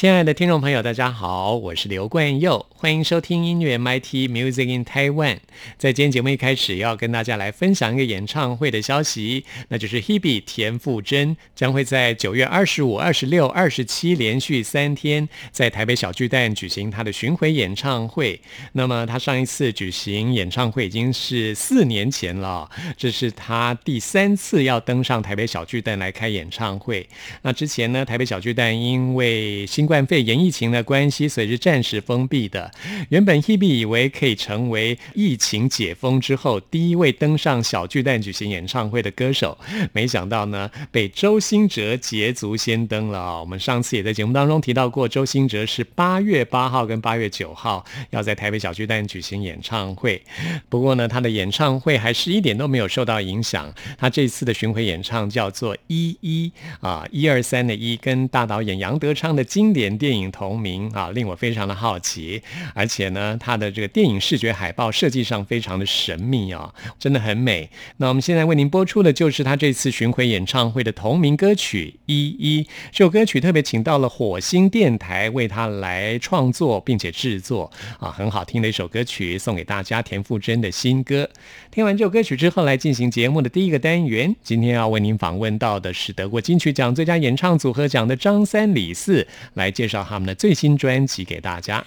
亲爱的听众朋友，大家好，我是刘冠佑，欢迎收听音乐 MIT Music in Taiwan。在今天节目一开始，要跟大家来分享一个演唱会的消息，那就是 Hebe 田馥甄将会在九月二十五、二十六、二十七连续三天在台北小巨蛋举行她的巡回演唱会。那么她上一次举行演唱会已经是四年前了，这是她第三次要登上台北小巨蛋来开演唱会。那之前呢，台北小巨蛋因为新冠肺炎疫情的关系，所以是暂时封闭的。原本 Hebe 以为可以成为疫情解封之后第一位登上小巨蛋举行演唱会的歌手，没想到呢，被周兴哲捷足先登了啊。我们上次也在节目当中提到过，周兴哲是八月八号跟八月九号要在台北小巨蛋举行演唱会。不过呢，他的演唱会还是一点都没有受到影响。他这次的巡回演唱叫做一一啊，一二三的一，跟大导演杨德昌的经典。演电影同名啊，令我非常的好奇，而且呢，它的这个电影视觉海报设计上非常的神秘啊，真的很美。那我们现在为您播出的就是他这次巡回演唱会的同名歌曲《一一》。这首歌曲特别请到了火星电台为他来创作并且制作啊，很好听的一首歌曲，送给大家。田馥甄的新歌。听完这首歌曲之后，来进行节目的第一个单元。今天要为您访问到的是得过金曲奖最佳演唱组合奖的张三李四来。介绍他们的最新专辑给大家。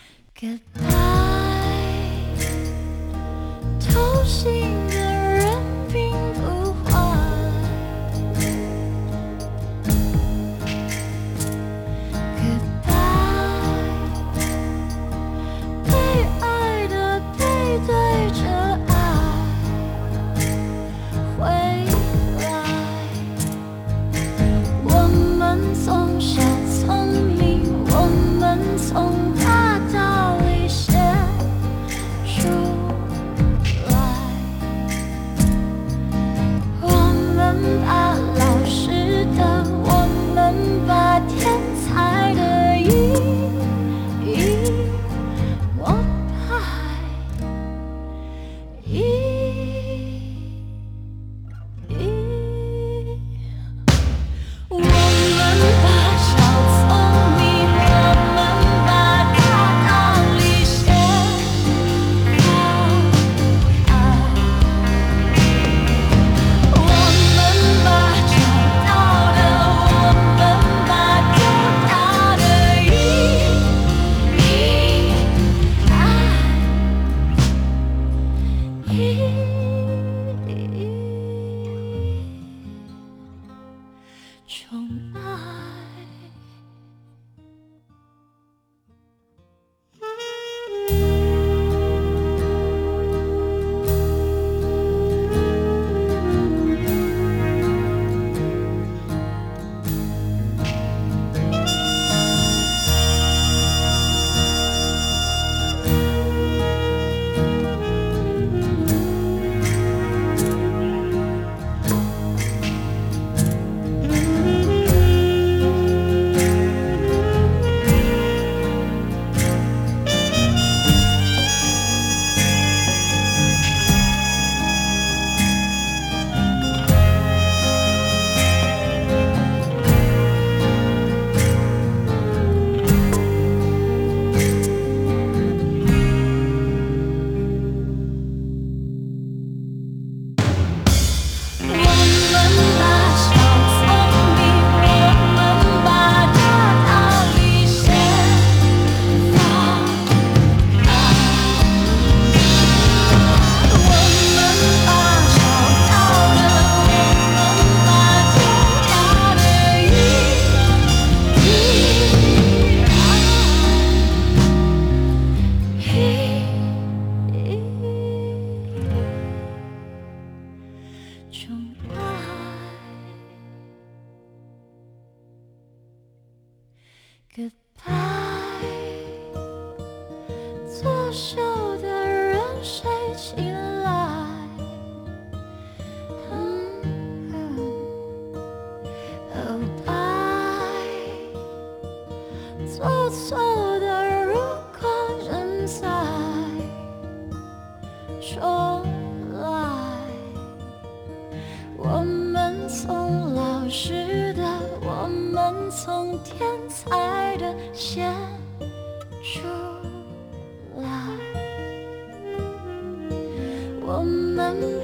从天才的先出来，我们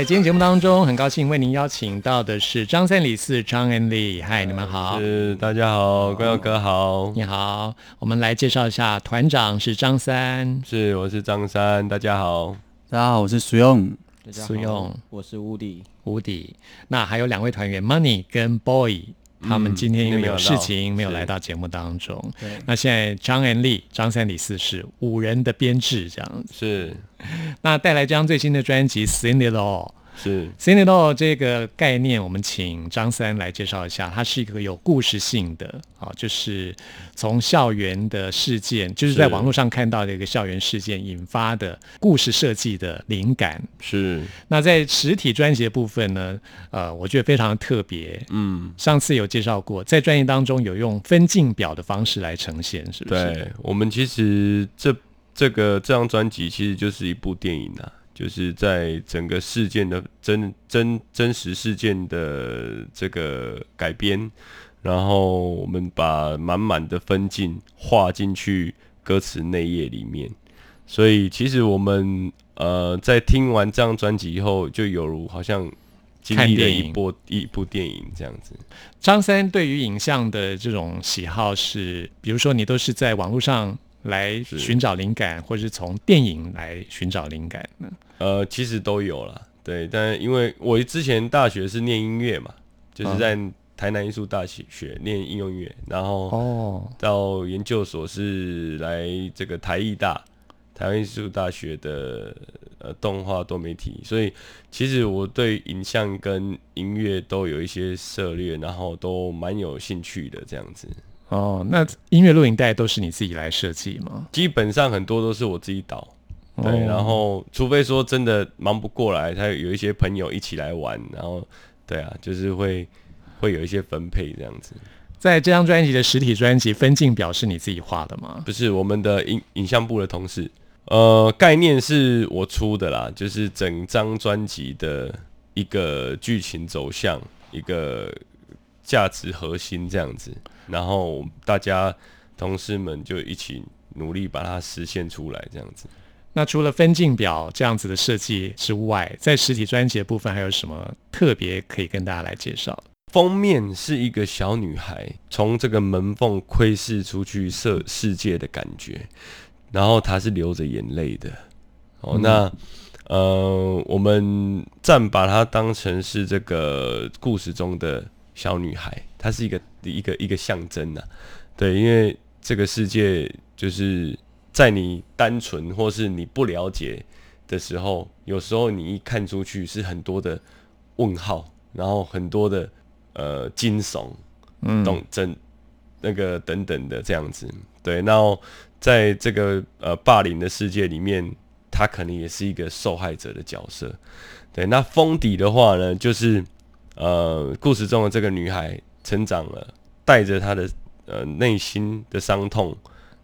在今天节目当中，很高兴为您邀请到的是张三李四张恩利，嗨，你们好。是大家好，关耀哥好，你好，我们来介绍一下，团长是张三，是我是张三，大家好。大家好，我是苏用。大家苏用好，我是乌迪。无敌。那还有两位团员 Money 跟 Boy，他们今天因为有事情没有来到节目当中。对，那现在张恩利、张三李四是五人的编制这样子。是 那带来这张最新的专辑《Cindy Law》。是 c i n e Law 这个概念，我们请张三来介绍一下。它是一个有故事性的，啊，就是从校园的事件，就是在网络上看到的一个校园事件引发的故事设计的灵感。是，那在实体专辑的部分呢，呃，我觉得非常特别。嗯，上次有介绍过，在专辑当中有用分镜表的方式来呈现，是不是？对我们其实这这个这张专辑其实就是一部电影啊，就是在整个事件的真真真实事件的这个改编，然后我们把满满的分镜画进去歌词内页里面，所以其实我们呃在听完这张专辑以后，就有如好像经历了一部一部电影这样子。张三对于影像的这种喜好是，比如说你都是在网络上来是寻找灵感，或是从电影来寻找灵感呢？呃，其实都有了，对，但因为我之前大学是念音乐嘛，就是在台南艺术大学念应用音乐，然后哦，到研究所是来这个台艺大，台湾艺术大学的呃动画多媒体，所以其实我对影像跟音乐都有一些涉猎，然后都蛮有兴趣的这样子。哦，那音乐录影带都是你自己来设计吗？基本上很多都是我自己导，对，哦然后除非说真的忙不过来，他有一些朋友一起来玩，然后对啊，就是会会有一些分配这样子。在这张专辑的实体专辑分镜表是你自己画的吗？不是我们的影影像部的同事，呃，概念是我出的啦，就是整张专辑的一个剧情走向，一个价值核心这样子，然后大家同事们就一起努力把它实现出来，这样子。那除了分镜表这样子的设计之外，在实体专辑的部分还有什么特别可以跟大家来介绍？封面是一个小女孩从这个门缝窥视出去世世界的感觉，然后她是流着眼泪的。哦，那呃，我们暂把它当成是这个故事中的小女孩，她是一个一个一个象征呐、对，因为这个世界就是在你单纯或是你不了解的时候，有时候你一看出去是很多的问号，然后很多的呃惊悚，嗯，懂真那个等等的这样子。对，然后在这个呃霸凌的世界里面，他可能也是一个受害者的角色。对，那封底的话呢，就是呃故事中的这个女孩成长了，带着她的呃内心的伤痛，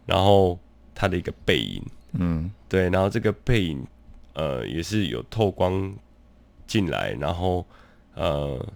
然后她的一个背影。嗯，对，然后这个背影，呃，也是有透光进来，然后呃，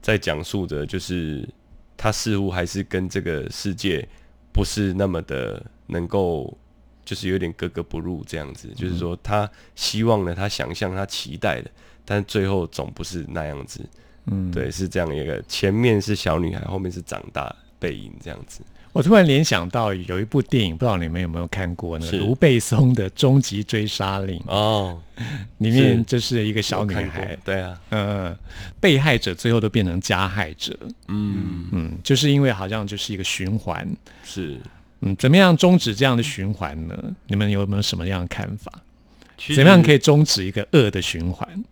在讲述着，就是她似乎还是跟这个世界不是那么的能够，就是有点格格不入这样子。就是说，他希望的，他想象，他期待的，但最后总不是那样子。嗯，对，是这样一个，前面是小女孩，后面是长大背影这样子。我突然联想到有一部电影，不知道你们有没有看过那个是卢贝松的《终极追杀令》，哦，里面就是一个小女孩，对啊，嗯，被害者最后都变成加害者，嗯，嗯，就是因为好像就是一个循环，是。嗯，怎么样终止这样的循环呢？你们有没有什么样的看法？怎么样可以终止一个恶的循环？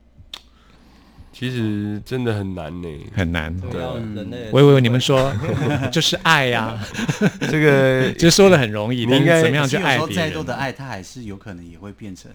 其实真的很难呢。很难。对。要人类我以为你们说 就是爱呀、这个 就说的很容易，你应该是怎么样去爱别人，再多的爱，他还是有可能也会变成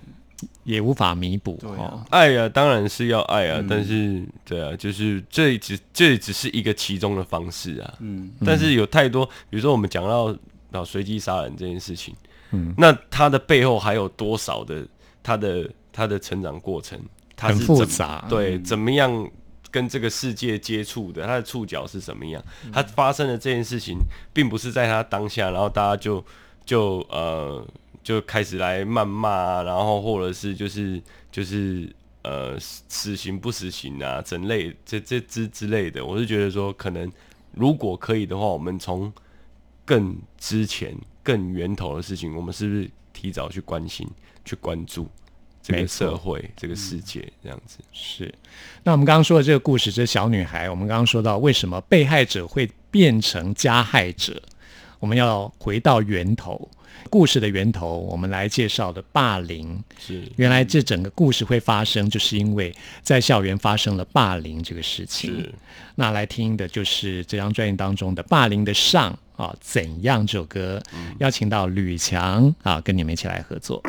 也无法弥补对啊。哦。爱啊，当然是要爱啊，嗯。但是对啊，就是这只这只是一个其中的方式啊。嗯。但是有太多，比如说我们讲到啊随机杀人这件事情，嗯。那他的背后还有多少的他的他的成长过程，他很是怎么复杂对，嗯怎么样跟这个世界接触的，他的触角是什么样？他发生的这件事情，并不是在他当下，然后大家就就呃就开始来谩骂啊，然后或者是就是就是呃死死刑不死刑啊，整类这这之之类的，我是觉得说，可能如果可以的话，我们从更之前、更源头的事情，我们是不是提早去关心、去关注这个社会、这个世界这样子？是。那我们刚刚说的这个故事，这小女孩，我们刚刚说到为什么被害者会变成加害者，我们要回到源头。故事的源头，我们来介绍的霸凌。是原来这整个故事会发生，就是因为在校园发生了霸凌这个事情。是，那来听的就是这张专辑当中的《霸凌的上》啊，怎样这首歌，邀请到吕强啊，跟你们一起来合作。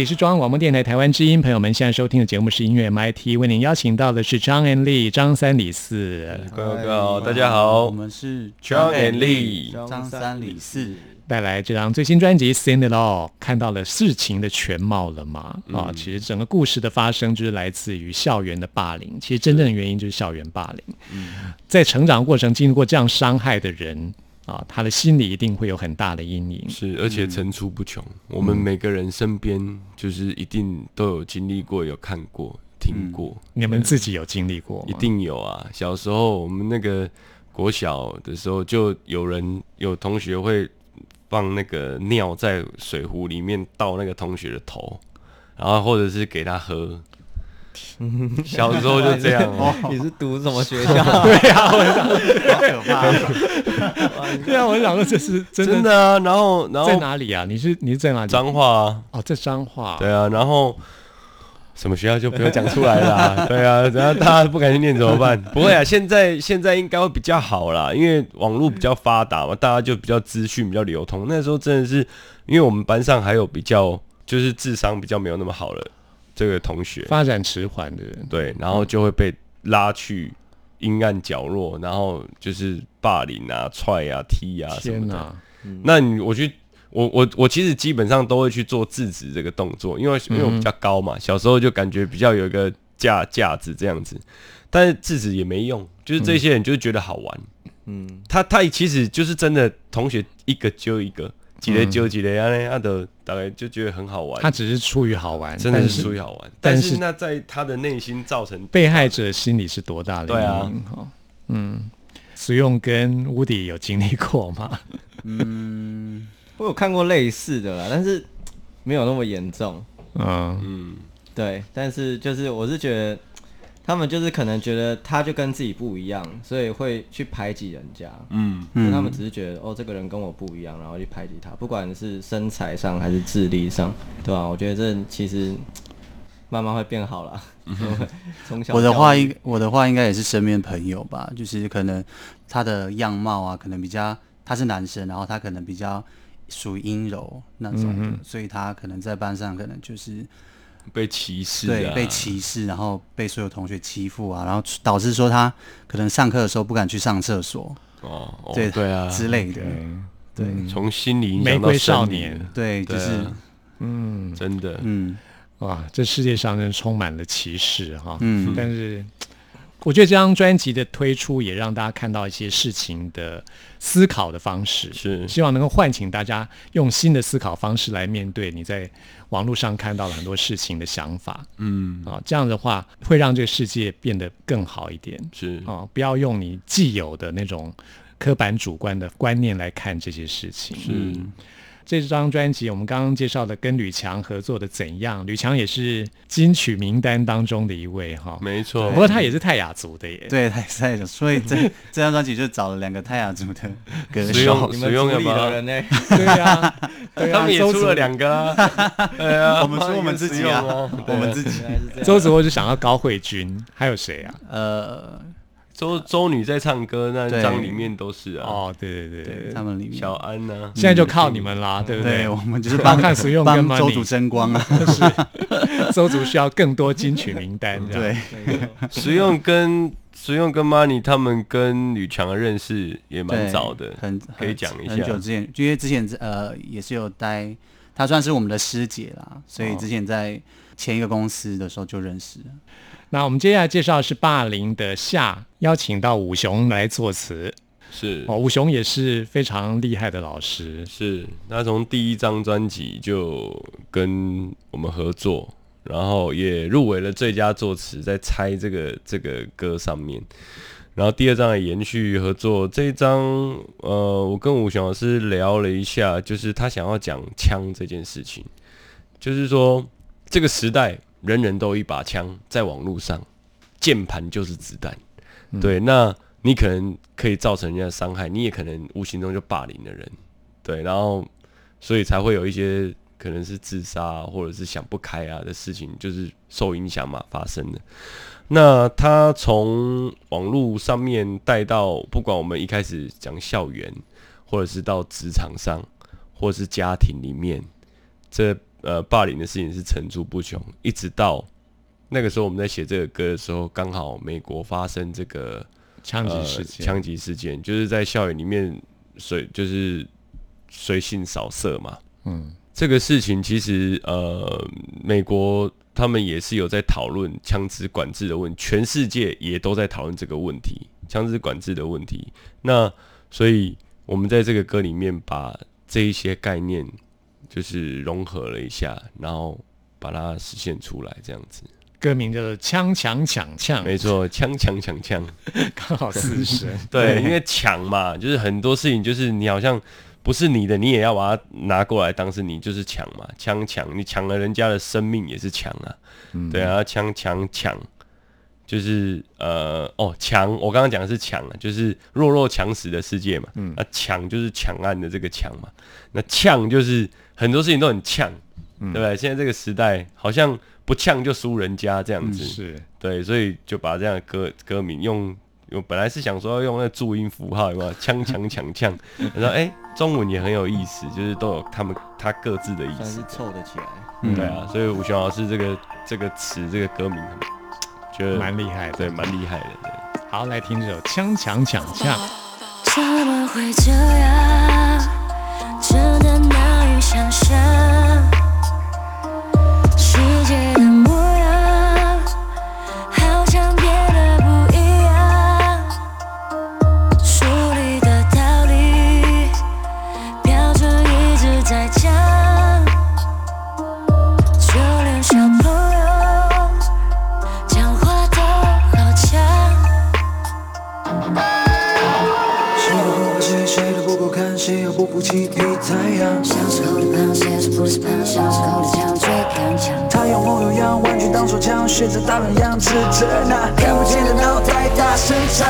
里是中央广播电台台湾之音，朋友们现在收听的节目是音乐 MIT，为您邀请到的是张 and 丽张三李四，各位好，大家好。我们是 John and Lee 张三李四，带来这张最新专辑《Sing It All》，看到了事情的全貌了吗？嗯。啊，其实整个故事的发生就是来自于校园的霸凌，其实真正的原因就是校园霸凌。嗯。在成长过程经历过这样伤害的人啊，他的心里一定会有很大的阴影。是，而且层出不穷。我们每个人身边就是一定都有经历过、有看过、听过，你们自己有经历过吗？一定有啊。小时候我们那个国小的时候，就有人有同学会放那个尿在水壶里面倒那个同学的头，然后或者是给他喝。小时候就这样、哦，你是读什么学校？对啊，我想可怕！对啊，我想说这是真的啊。然后，然后在哪里啊？你是你是在哪里？脏话啊，哦，在彰化。对啊，然后什么学校就不要讲出来啦。对啊，然后大家不敢去念怎么办？不会啊，现在现在应该会比较好啦，因为网络比较发达嘛，大家就比较资讯比较流通。那时候真的是，因为我们班上还有比较就是智商比较没有那么好的这个同学，发展迟缓的人，对，然后就会被拉去阴暗角落，然后就是霸凌啊、踹啊、踢啊什么的。那你我去，我我我其实基本上都会去做制止这个动作，因为因为我比较高嘛，小时候就感觉比较有一个架架子这样子，但是制止也没用，就是这些人就是觉得好玩，嗯，他他其实就是真的同学一个揪一个，几个揪几个啊呢，他的大概就觉得很好玩，他只是出于好玩，真的是出于好玩，但是那在他的内心造成被害者心里是多大的对啊？嗯，使用跟乌迪有经历过吗？嗯，我有看过类似的啦，但是没有那么严重。嗯，嗯对，但是就是我是觉得，他们就是可能觉得他就跟自己不一样，所以会去排挤人家。嗯。嗯。他们只是觉得哦，这个人跟我不一样，然后去排挤他，不管是身材上还是智力上，对吧、我觉得这其实慢慢会变好了。从小我的话应我的话应该也是身边朋友吧，就是可能他的样貌啊，可能比较他是男生，然后他可能比较属于阴柔那种的，所以他可能在班上可能就是被歧视啊，对被歧视，然后被所有同学欺负啊，然后导致说他可能上课的时候不敢去上厕所，哦，哦对对啊，之类的，对。从心理影响到玫瑰少生理年对，就是啊嗯，真的，嗯。哇，这世界上真充满了歧视哈。嗯。但是我觉得这张专辑的推出也让大家看到一些事情的思考的方式，是希望能够唤醒大家用新的思考方式来面对你在网络上看到了很多事情的想法嗯啊。这样的话会让这个世界变得更好一点是啊！不要用你既有的那种刻板主观的观念来看这些事情。是这张专辑我们刚刚介绍的跟吕强合作的《怎样》，吕强也是金曲名单当中的一位哈。没错不，过他也是泰雅族的耶。对，他也是泰雅族，所以这 这张专辑就找了两个泰雅族的歌使用 手你，使们组里用了吗的人呢？对啊，对啊，他们也出了两个啊，对啊，我们说我们自己啊，我们自己。周子我就想到高慧君，还有谁啊？呃，周周女在唱歌那对。张里面都是啊，哦，对对对。他们里面。小安呢，现在就靠你们啦，对不对，对我？们就是帮 看谁用跟帮周主争光啊，是周主需要更多金曲名单，这样。对，实用跟实用跟 Money 他们跟吕强的认识也蛮早的，很可以很讲一下。很久之前，因为之前呃也是有待，她算是我们的师姐啦，所以之前在前一个公司的时候就认识了。那我们接下来介绍的是霸凌的夏，邀请到武雄来作词。是哦，武雄也是非常厉害的老师。是，他从第一张专辑就跟我们合作，然后也入围了最佳作词，在猜这个这个歌上面。然后第二张也延续合作，这一张呃，我跟武雄老师聊了一下，就是他想要讲枪这件事情，就是说这个时代人人都有一把枪，在网络上，键盘就是子弹，对，那你可能可以造成人家的伤害，你也可能无形中就霸凌了人，对，然后所以才会有一些可能是自杀、啊、或者是想不开啊的事情，就是受影响嘛发生的。那他从网络上面带到，不管我们一开始讲校园，或者是到职场上，或者是家庭里面，这呃霸凌的事情是层出不穷，一直到那个时候我们在写这个歌的时候，刚好美国发生这个枪击呃事件，枪击事件，就是在校园里面随就是随性扫射嘛。嗯，这个事情其实呃，美国他们也是有在讨论枪支管制的问题，全世界也都在讨论这个问题，枪支管制的问题。那所以我们在这个歌里面把这一些概念就是融合了一下，然后把它实现出来，这样子。歌名叫做《枪强抢枪》，没错，枪抢抢枪。刚好四声。对，因为抢嘛，就是很多事情，就是你好像不是你的，你也要把它拿过来当是你，就是抢嘛，枪抢，你抢了人家的生命也是抢啊，对啊，枪抢抢，就是呃哦强，我刚刚讲的是抢啊，就是弱肉强食的世界嘛，嗯那抢就是抢案的这个抢嘛，那呛就是很多事情都很呛，对不对？现在这个时代好像不呛就输人家这样子，是对，所以就把这样的歌歌名用用，本来是想说要用那注音符号，有没有？枪枪抢呛，然后哎，中文也很有意思，就是都有他们他各自的意算是思。凑得起来。嗯对啊，所以吴雄老师这个这个词这个歌名，觉得蛮厉害的。对，蛮厉害的。对。好，来听这首《枪强抢枪》。怎么会这样？真的难以想象。世界的模样，好像变得不一样。书里的道理，标准一直在讲。就连小朋友讲话都好强。谁都不怪谁，谁都不够看，谁又不服气太阳。小时候的螃蟹是不是胖？小时候的枪最敢抢。他用木头样玩具当手枪，学着大人样吃着那看不见的脑袋大声唱，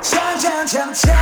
枪枪枪，枪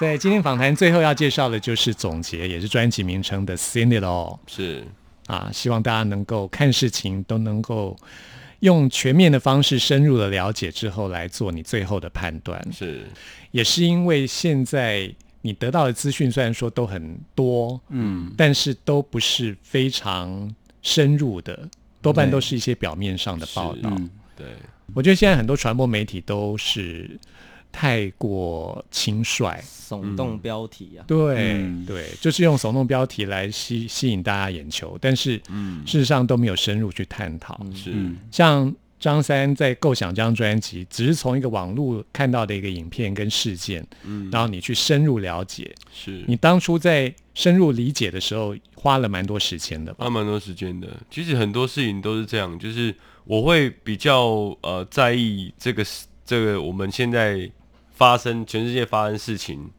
在今天访谈最后要介绍的就是总结，也是专辑名称的《Sing It All》是。啊，希望大家能够看事情都能够用全面的方式、深入的了解之后来做你最后的判断。是，也是因为现在你得到的资讯虽然说都很多，嗯，但是都不是非常深入的，多半都是一些表面上的报道。嗯，对，我觉得现在很多传播媒体都是太过轻率，耸动标题啊，对、嗯。对，就是用耸动标题来吸吸引大家眼球，但是事实上都没有深入去探讨。是，嗯。像张三在构想这张专辑，只是从一个网络看到的一个影片跟事件，嗯，然后你去深入了解。是。你当初在深入理解的时候，花了蛮多时间的吧？花蛮多时间的。其实很多事情都是这样，就是我会比较呃在意这个事这个我们现在发生全世界发生事情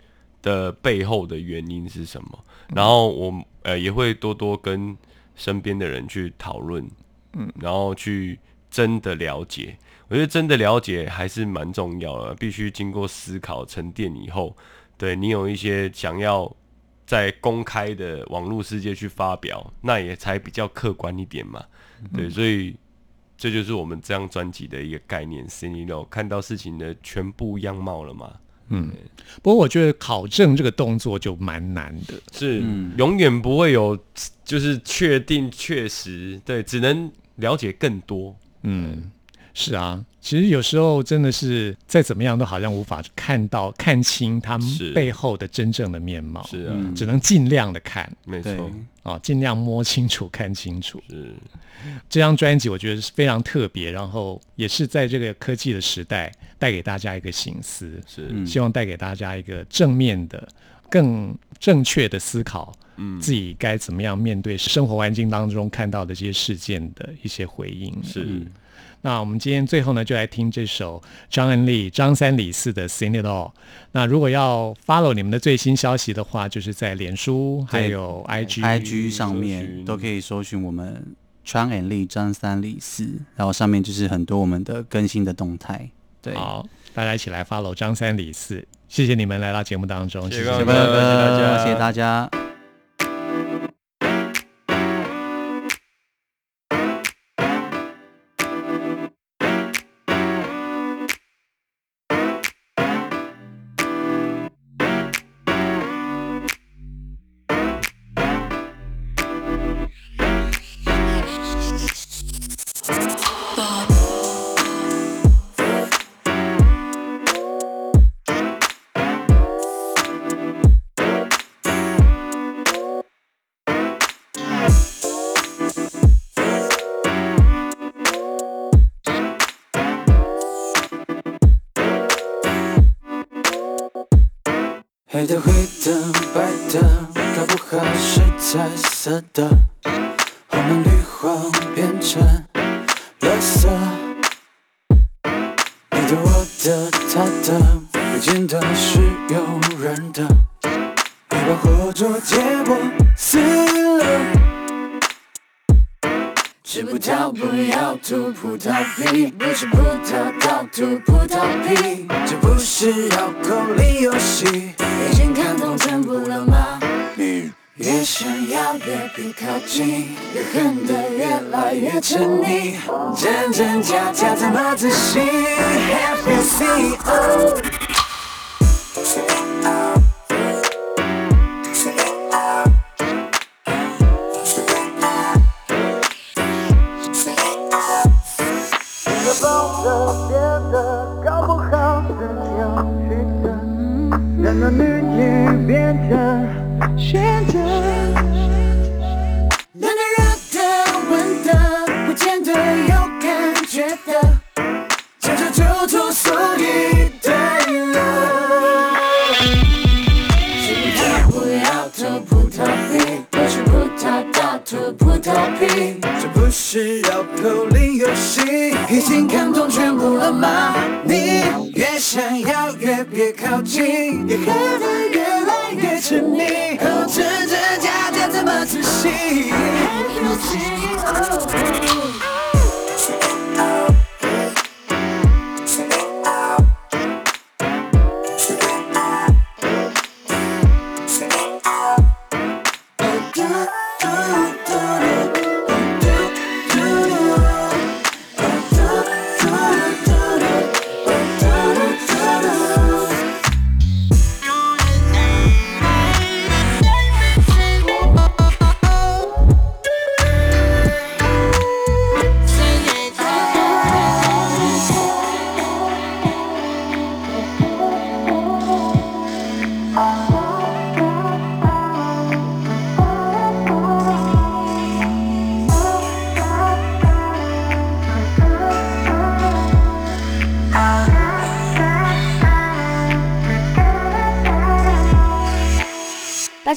的背后的原因是什么，然后我呃也会多多跟身边的人去讨论，嗯，然后去真的了解。我觉得真的了解还是蛮重要的，必须经过思考沉淀以后，对你有一些想要在公开的网络世界去发表，那也才比较客观一点嘛。对，所以这就是我们这张专辑的一个概念 c i n e 看到事情的全部样貌了嘛。不过我觉得考证这个动作就蛮难的。是，永远不会有就是确定确实，对，只能了解更多。嗯，是啊，其实有时候真的是再怎么样都好像无法看到看清他们背后的真正的面貌，是啊，只能尽量的看。对没错，啊，尽量摸清楚、看清楚。是。这张专辑我觉得是非常特别，然后也是在这个科技的时代带给大家一个醒思，是，希望带给大家一个正面的、更正确的思考，嗯，自己该怎么样面对生活环境当中看到的这些事件的一些回应。是。那我们今天最后呢，就来听这首张恩利、张三李四的《Sing It All》。那如果要 follow 你们的最新消息的话，就是在脸书还有 IG。IG 上面都可以搜寻我们张 and 力张三李四，然后上面就是很多我们的更新的动态。对，好，大家一起来 follow 张三李四，谢谢你们来到节目当中，谢谢谢谢大家谢谢大家。你，真真假假怎么仔细？Have you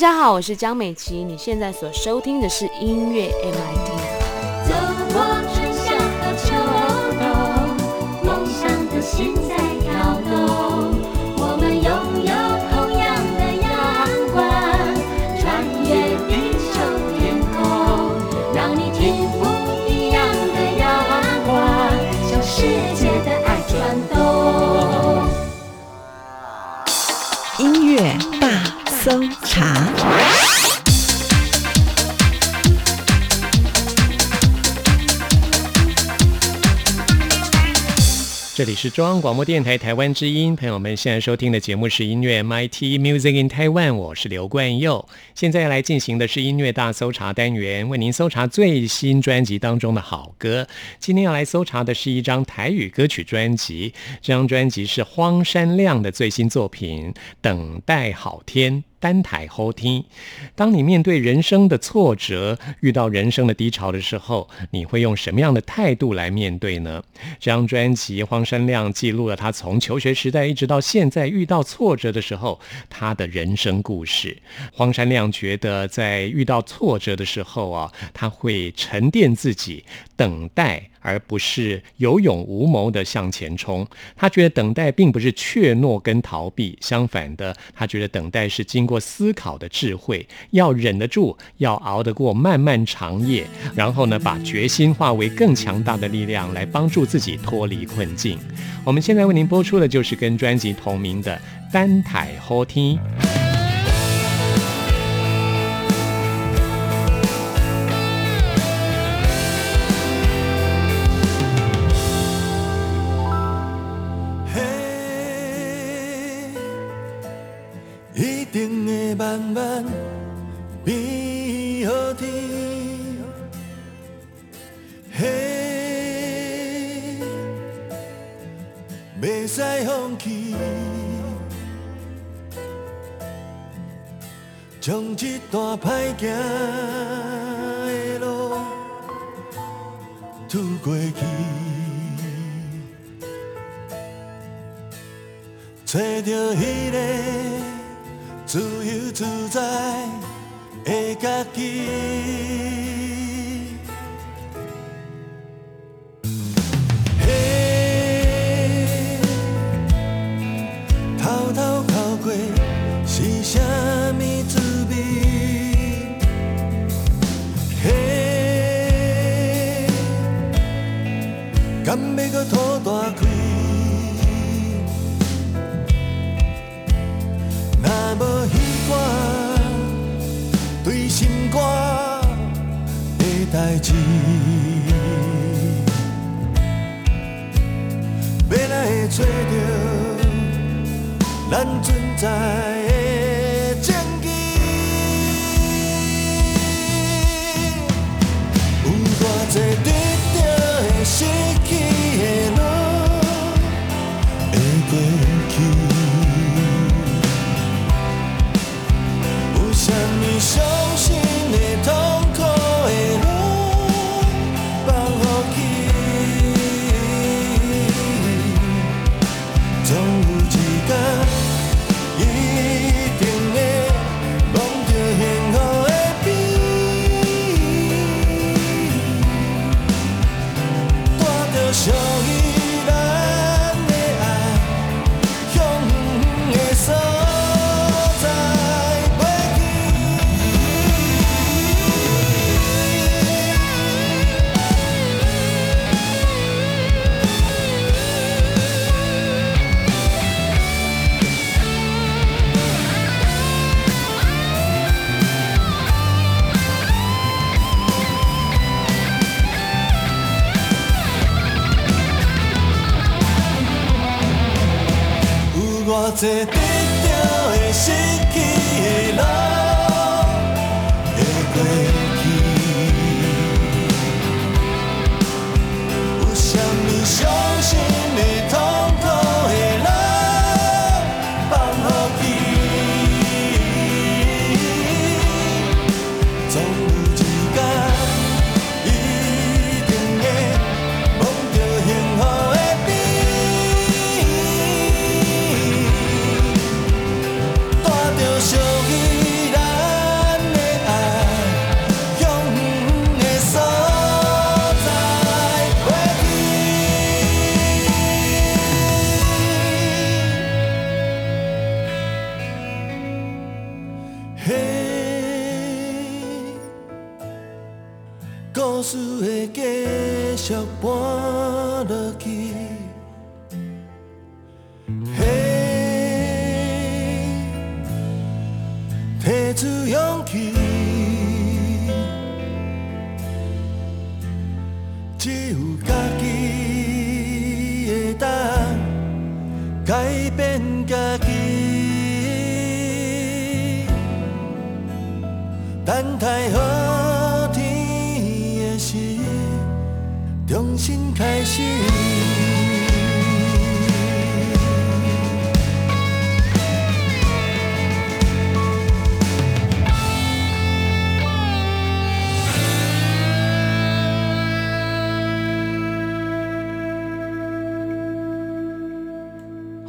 大家好，我是江美琪，你现在所收听的是音乐 MIT。是中央广播电台台湾之音，朋友们现在收听的节目是音乐 MIT Music in Taiwan，我是刘冠佑。现在要来进行的是音乐大搜查单元，为您搜查最新专辑当中的好歌。今天要来搜查的是一张台语歌曲专辑，这张专辑是荒山亮的最新作品《等待好天》。单台后听，当你面对人生的挫折、遇到人生的低潮的时候，你会用什么样的态度来面对呢？这张专辑荒山亮记录了他从求学时代一直到现在遇到挫折的时候，他的人生故事。荒山亮觉得，在遇到挫折的时候啊，他会沉淀自己，等待。而不是有勇无谋的向前冲。他觉得等待并不是怯懦跟逃避，相反的，他觉得等待是经过思考的智慧，要忍得住，要熬得过漫漫长夜，然后呢，把决心化为更强大的力量，来帮助自己脱离困境。我们现在为您播出的就是跟专辑同名的《单台后听》。会慢慢变好天。嘿，袂使放弃，将这段歹行的路渡过去。找着迄个自由自在的家己。嘿，偷要哪会找着咱存在。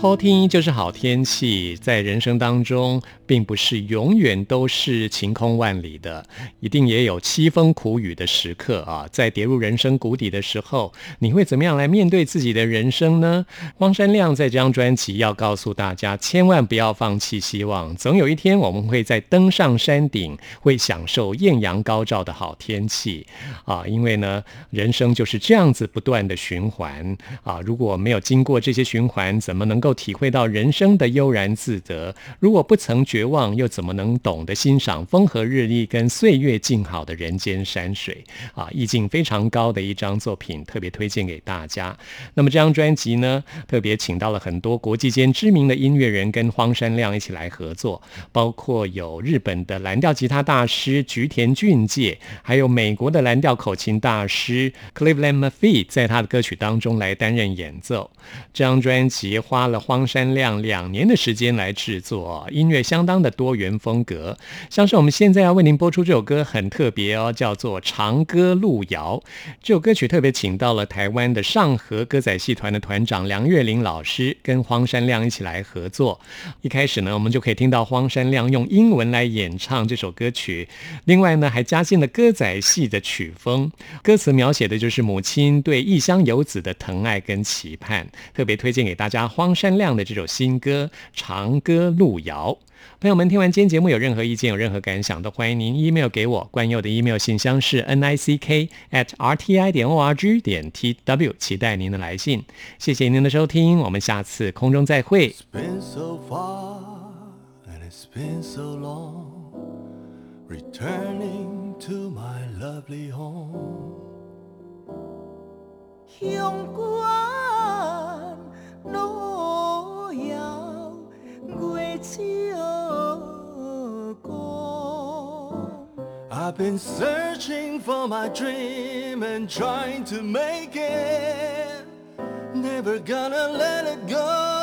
好听就是好天气，在人生当中，并不是永远都是晴空万里的，一定也有凄风苦雨的时刻啊。在跌入人生谷底的时候，你会怎么样来面对自己的人生呢？汪山亮在这张专辑要告诉大家，千万不要放弃希望，总有一天我们会在登上山顶，会享受艳阳高照的好天气啊。因为呢，人生就是这样子不断的循环啊。如果没有经过这些循环，怎么能够体会到人生的悠然自得？如果不曾绝望，又怎么能懂得欣赏风和日丽跟岁月静好的人间山水啊？意境非常高的一张作品，特别推荐给大家。那么这张专辑呢，特别请到了很多国际间知名的音乐人跟荒山亮一起来合作，包括有日本的蓝调吉他大师菊田俊介，还有美国的蓝调口琴大师 Cleveland Murphy，在他的歌曲当中来担任演奏。这张专辑花了荒山亮两年的时间来制作，音乐相当的多元风格。像是我们现在要为您播出这首歌很特别哦，叫做《长歌路遥》。这首歌曲特别请到了台湾的上河歌仔戏团的团长梁月玲老师，跟荒山亮一起来合作。一开始呢，我们就可以听到荒山亮用英文来演唱这首歌曲，另外呢，还加进了歌仔戏的曲风。歌词描写的就是母亲对异乡游子的疼爱跟期盼。特别推荐给大家荒山亮的这首新歌《长歌路遥》。朋友们，听完今天节目有任何意见、有任何感想，都欢迎您 email 给我。关佑的 email 信箱是 n i c k at r t i 点 o r g 点 t w，期待您的来信。谢谢您的收听，我们下次空中再会。月照光。 I've been searching for my dream and trying to make it never gonna let it go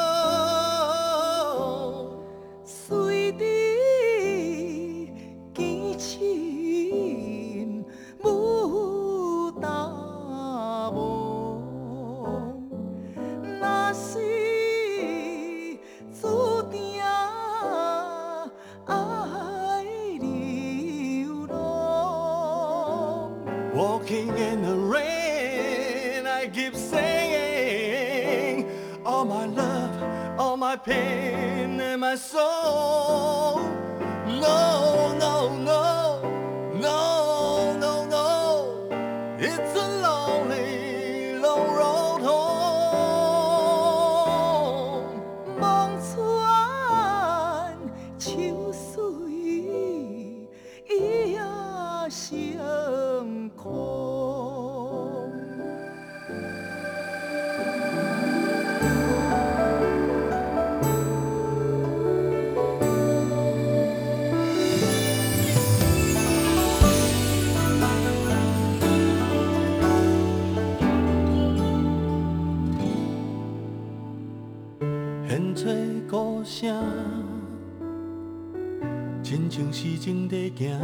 像是正在行，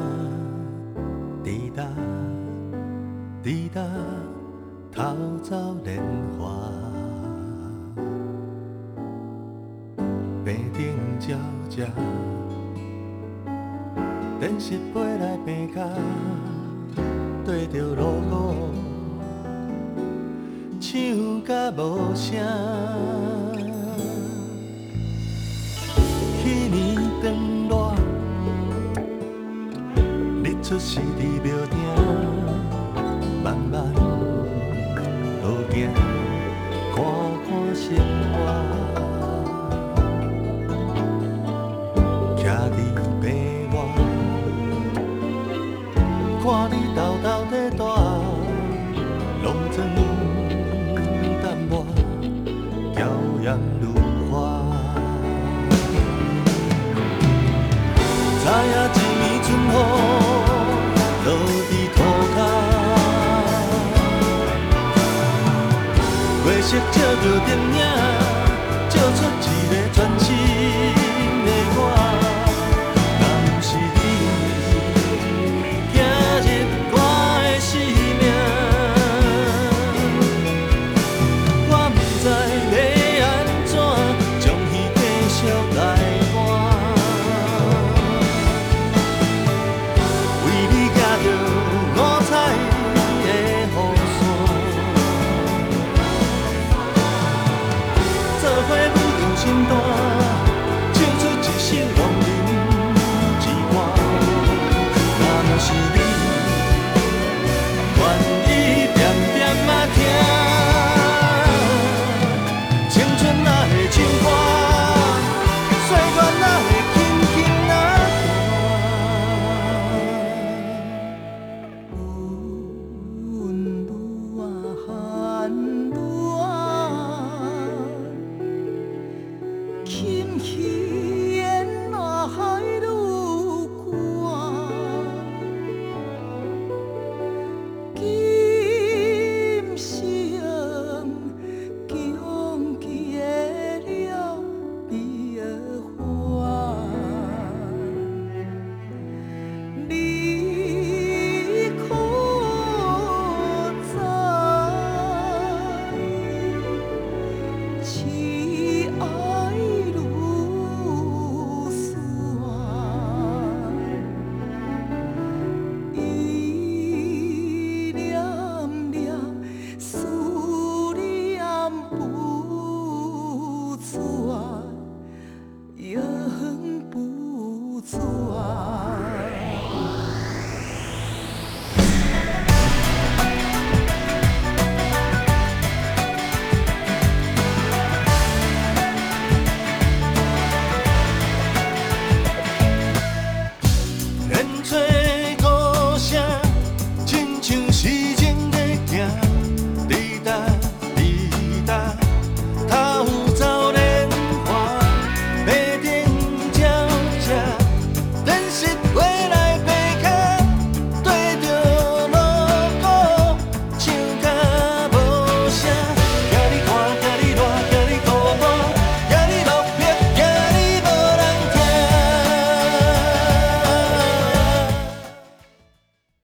滴答滴答，偷走莲花。平顶照遮，电视飞来平甲，对着路鼓，唱甲无声。是伫庙埕慢慢路行，看看生活。看你偷偷在大，浓妆淡抹，娇艳如花。照出一个全市